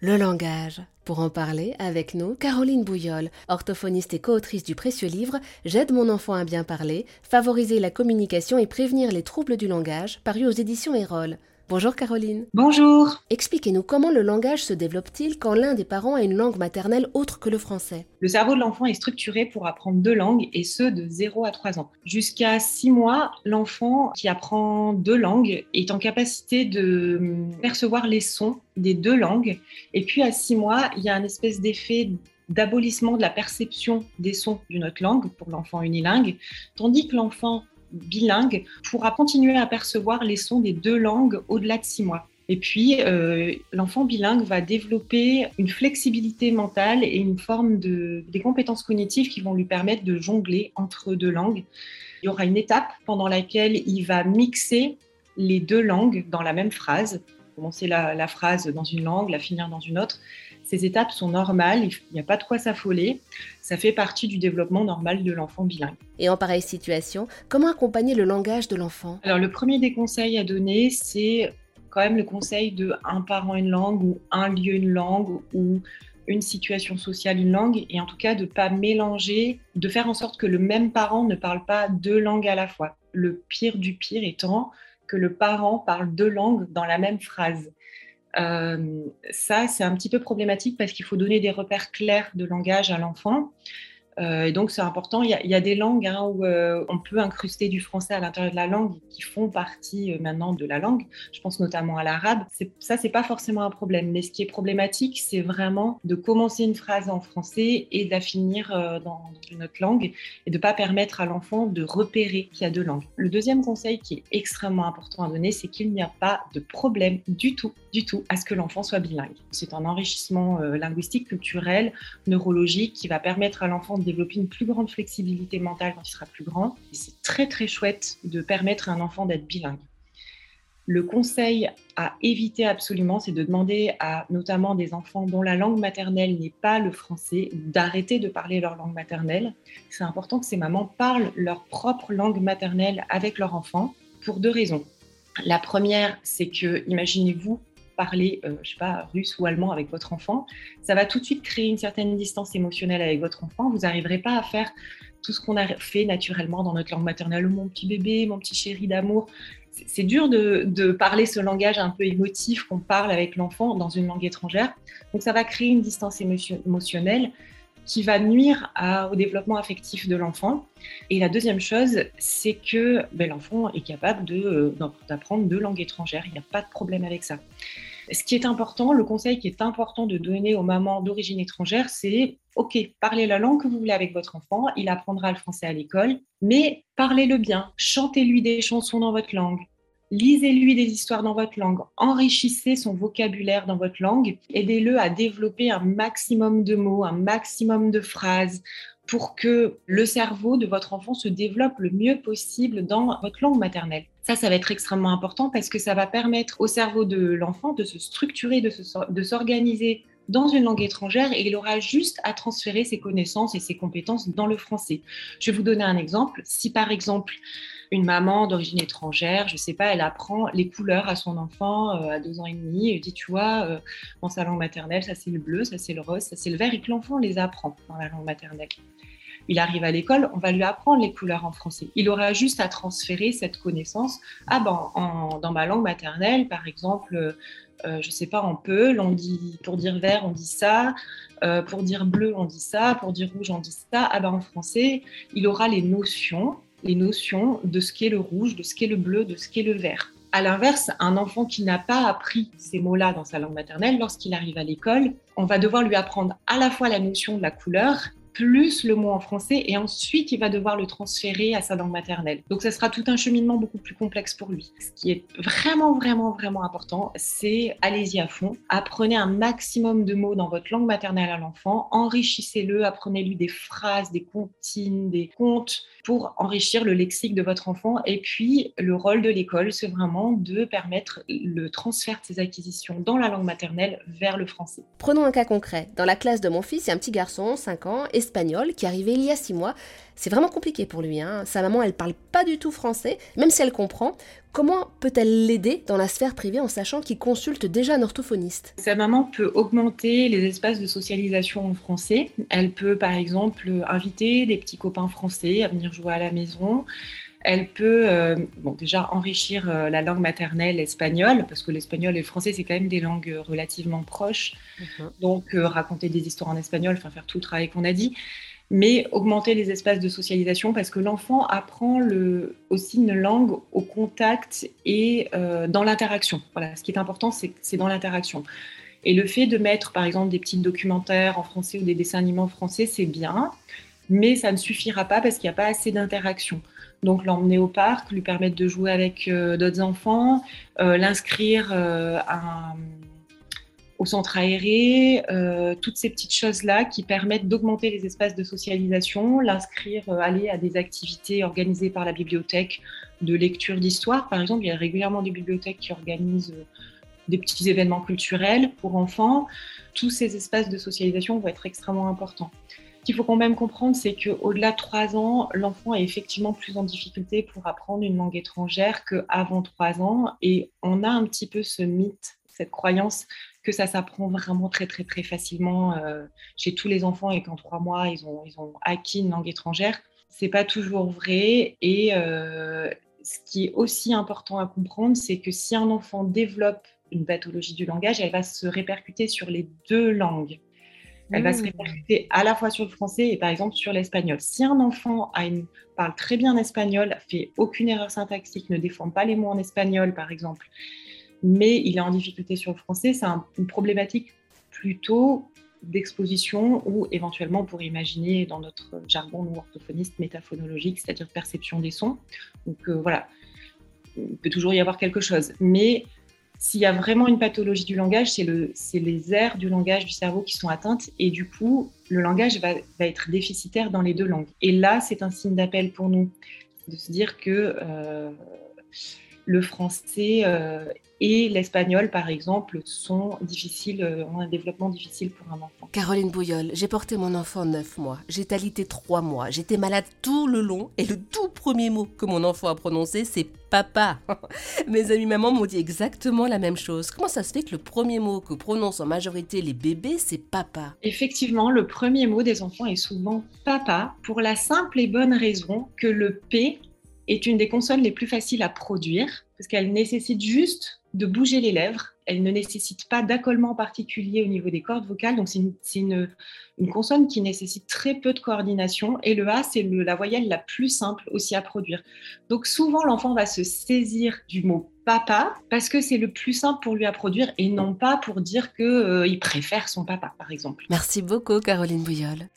Le langage. Pour en parler, avec nous, Caroline Bouillol, orthophoniste et co-autrice du précieux livre J'aide mon enfant à bien parler, favoriser la communication et prévenir les troubles du langage, paru aux éditions Erol. Bonjour Caroline. Bonjour. Expliquez-nous comment le langage se développe-t-il quand l'un des parents a une langue maternelle autre que le français? Le cerveau de l'enfant est structuré pour apprendre deux langues et ce de 0 à 3 ans. Jusqu'à 6 mois, l'enfant qui apprend deux langues est en capacité de percevoir les sons des deux langues. Et puis à 6 mois, il y a un espèce d'effet d'abolissement de la perception des sons d'une autre langue pour l'enfant unilingue, tandis que l'enfant bilingue pourra continuer à percevoir les sons des deux langues au-delà de six mois. Et puis, euh, l'enfant bilingue va développer une flexibilité mentale et une forme de des compétences cognitives qui vont lui permettre de jongler entre deux langues. Il y aura une étape pendant laquelle il va mixer les deux langues dans la même phrase, commencer la, la phrase dans une langue, la finir dans une autre. Ces étapes sont normales, il n'y a pas de quoi s'affoler. Ça fait partie du développement normal de l'enfant bilingue. Et en pareille situation, comment accompagner le langage de l'enfant? Alors le premier des conseils à donner, c'est quand même le conseil de un parent une langue ou un lieu une langue ou une situation sociale une langue et en tout cas de ne pas mélanger, de faire en sorte que le même parent ne parle pas deux langues à la fois. Le pire du pire étant que le parent parle deux langues dans la même phrase. Euh, ça, c'est un petit peu problématique parce qu'il faut donner des repères clairs de langage à l'enfant. Euh, et donc, c'est important. Il y, a, des langues hein, où euh, on peut incruster du français à l'intérieur de la langue qui font partie euh, maintenant de la langue. Je pense notamment à l'arabe. Ça, c'est pas forcément un problème. Mais ce qui est problématique, c'est vraiment de commencer une phrase en français et de la finir dans, une autre langue et de pas permettre à l'enfant de repérer qu'il y a deux langues. Le deuxième conseil qui est extrêmement important à donner, c'est qu'il n'y a pas de problème du tout, du tout, à ce que l'enfant soit bilingue. C'est un enrichissement linguistique, culturel, neurologique qui va permettre à l'enfant développer une plus grande flexibilité mentale quand il sera plus grand. C'est très très chouette de permettre à un enfant d'être bilingue. Le conseil à éviter absolument, c'est de demander à notamment des enfants dont la langue maternelle n'est pas le français d'arrêter de parler leur langue maternelle. C'est important que ces mamans parlent leur propre langue maternelle avec leur enfant pour deux raisons. La première, c'est que, imaginez-vous, parler, euh, je sais pas, russe ou allemand avec votre enfant, ça va tout de suite créer une certaine distance émotionnelle avec votre enfant. Vous n'arriverez pas à faire tout ce qu'on a fait naturellement dans notre langue maternelle, mon petit bébé, mon petit chéri d'amour. C'est dur de, de, parler ce langage un peu émotif qu'on parle avec l'enfant dans une langue étrangère. Donc ça va créer une distance émotionnelle qui va nuire au développement affectif de l'enfant. Et la deuxième chose, c'est que ben, l'enfant est capable euh, d'apprendre deux langues étrangères. Il n'y a pas de problème avec ça. Ce qui est important, le conseil qui est important de donner aux mamans d'origine étrangère, c'est OK, parlez la langue que vous voulez avec votre enfant, il apprendra le français à l'école, mais parlez-le bien, chantez-lui des chansons dans votre langue, Lisez-lui des histoires dans votre langue, enrichissez son vocabulaire dans votre langue, aidez-le à développer un maximum de mots, un maximum de phrases pour que le cerveau de votre enfant se développe le mieux possible dans votre langue maternelle. Ça, ça va être extrêmement important parce que ça va permettre au cerveau de l'enfant de se structurer, de s'organiser dans une langue étrangère et il aura juste à transférer ses connaissances et ses compétences dans le français. Je vais vous donner un exemple. Si par exemple, une maman d'origine étrangère, je ne sais pas, elle apprend les couleurs à son enfant euh, à deux ans et demi, et dit, tu vois, euh, dans sa langue maternelle, ça c'est le bleu, ça c'est le rose, ça c'est le vert, et que l'enfant les apprend dans la langue maternelle. Il arrive à l'école, on va lui apprendre les couleurs en français. Il aura juste à transférer cette connaissance. Ah ben, dans ma langue maternelle, par exemple, euh, je sais pas, en Peul, on dit, pour dire vert, on dit ça, euh, pour dire bleu, on dit ça, pour dire rouge, on dit ça. Ah ben, en français, il aura les notions, les notions de ce qu'est le rouge, de ce qu'est le bleu, de ce qu'est le vert. À l'inverse, un enfant qui n'a pas appris ces mots-là dans sa langue maternelle, lorsqu'il arrive à l'école, on va devoir lui apprendre à la fois la notion de la couleur plus le mot en français et ensuite il va devoir le transférer à sa langue maternelle. Donc ce sera tout un cheminement beaucoup plus complexe pour lui. Ce qui est vraiment, vraiment, vraiment important, c'est allez-y à fond. Apprenez un maximum de mots dans votre langue maternelle à l'enfant, enrichissez-le, apprenez-lui des phrases, des comptines, des contes pour enrichir le lexique de votre enfant. Et puis le rôle de l'école, c'est vraiment de permettre le transfert de ses acquisitions dans la langue maternelle vers le français. Prenons un cas concret. Dans la classe de mon fils, il y a un petit garçon, 5 ans, et espagnol qui arrivait il y a six mois. C'est vraiment compliqué pour lui. Hein. Sa maman, elle parle pas du tout français, même si elle comprend. Comment peut-elle l'aider dans la sphère privée en sachant qu'il consulte déjà un orthophoniste? Sa maman peut augmenter les espaces de socialisation en français. Elle peut par exemple inviter des petits copains français à venir jouer à la maison. Elle peut euh, bon, déjà enrichir euh, la langue maternelle espagnole, parce que l'espagnol et le français, c'est quand même des langues relativement proches. Mhm. Donc, euh, raconter des histoires en espagnol, enfin, faire tout le travail qu'on a dit mais augmenter les espaces de socialisation parce que l'enfant apprend le, aussi une langue au contact et dans l'interaction. Voilà, ce qui est important, c'est dans l'interaction. Et le fait de mettre, par exemple, des petits documentaires en français ou des dessins animés en français, c'est bien, mais ça ne suffira pas parce qu'il n'y a pas assez d'interaction. Donc l'emmener au parc, lui permettre de jouer avec euh, d'autres enfants, euh, l'inscrire un au centre aéré, euh, toutes ces petites choses-là qui permettent d'augmenter les espaces de socialisation, l'inscrire, euh, aller à des activités organisées par la bibliothèque de lecture d'histoire. Par exemple, il y a régulièrement des bibliothèques qui organisent euh, des petits événements culturels pour enfants. Tous ces espaces de socialisation vont être extrêmement importants. Ce qu'il faut quand même comprendre, c'est qu'au-delà de trois ans, l'enfant est effectivement plus en difficulté pour apprendre une langue étrangère qu'avant trois ans. Et on a un petit peu ce mythe, cette croyance que ça s'apprend vraiment très très très facilement euh, chez tous les enfants et qu'en trois mois ils ont, ils ont acquis une langue étrangère. C'est pas toujours vrai et euh, ce qui est aussi important à comprendre, c'est que si un enfant développe une pathologie du langage, elle va se répercuter sur les deux langues. Elle va se mmh. répercuter à la fois sur le français et par exemple sur l'espagnol. Si un enfant a une, parle très bien espagnol, fait aucune erreur syntaxique, ne déforme pas les mots en espagnol par exemple, mais il est en difficulté sur le français. C'est une problématique plutôt d'exposition ou éventuellement pour imaginer dans notre jargon nous orthophoniste métaphonologique, c'est-à-dire perception des sons. Donc euh, voilà, il peut toujours y avoir quelque chose. Mais s'il y a vraiment une pathologie du langage, c'est le, les aires du langage du cerveau qui sont atteintes et du coup, le langage va, être déficitaire dans les deux langues. Et là, c'est un signe d'appel pour nous de se dire que euh, le français euh, et l'espagnol, par exemple, sont difficiles, euh, ont un développement difficile pour un enfant. Caroline Bouillol, j'ai porté mon enfant neuf mois, j'ai alité trois mois, j'étais malade tout le long et le tout premier mot que mon enfant a prononcé, c'est papa. Mes amis mamans m'ont dit exactement la même chose. Comment ça se fait que le premier mot que prononcent en majorité les bébés, c'est papa Effectivement, le premier mot des enfants est souvent papa pour la simple et bonne raison que le P est une des consonnes les plus faciles à produire parce qu'elle nécessite juste de bouger les lèvres. Elle ne nécessite pas d'accollement particulier au niveau des cordes vocales. Donc, c'est une, consonne qui nécessite très peu de coordination. Et le A, c'est la voyelle la plus simple aussi à produire. Donc, souvent, l'enfant va se saisir du mot papa parce que c'est le plus simple pour lui à produire et non pas pour dire qu'il euh, préfère son papa, par exemple. Merci beaucoup, Caroline Bouillol.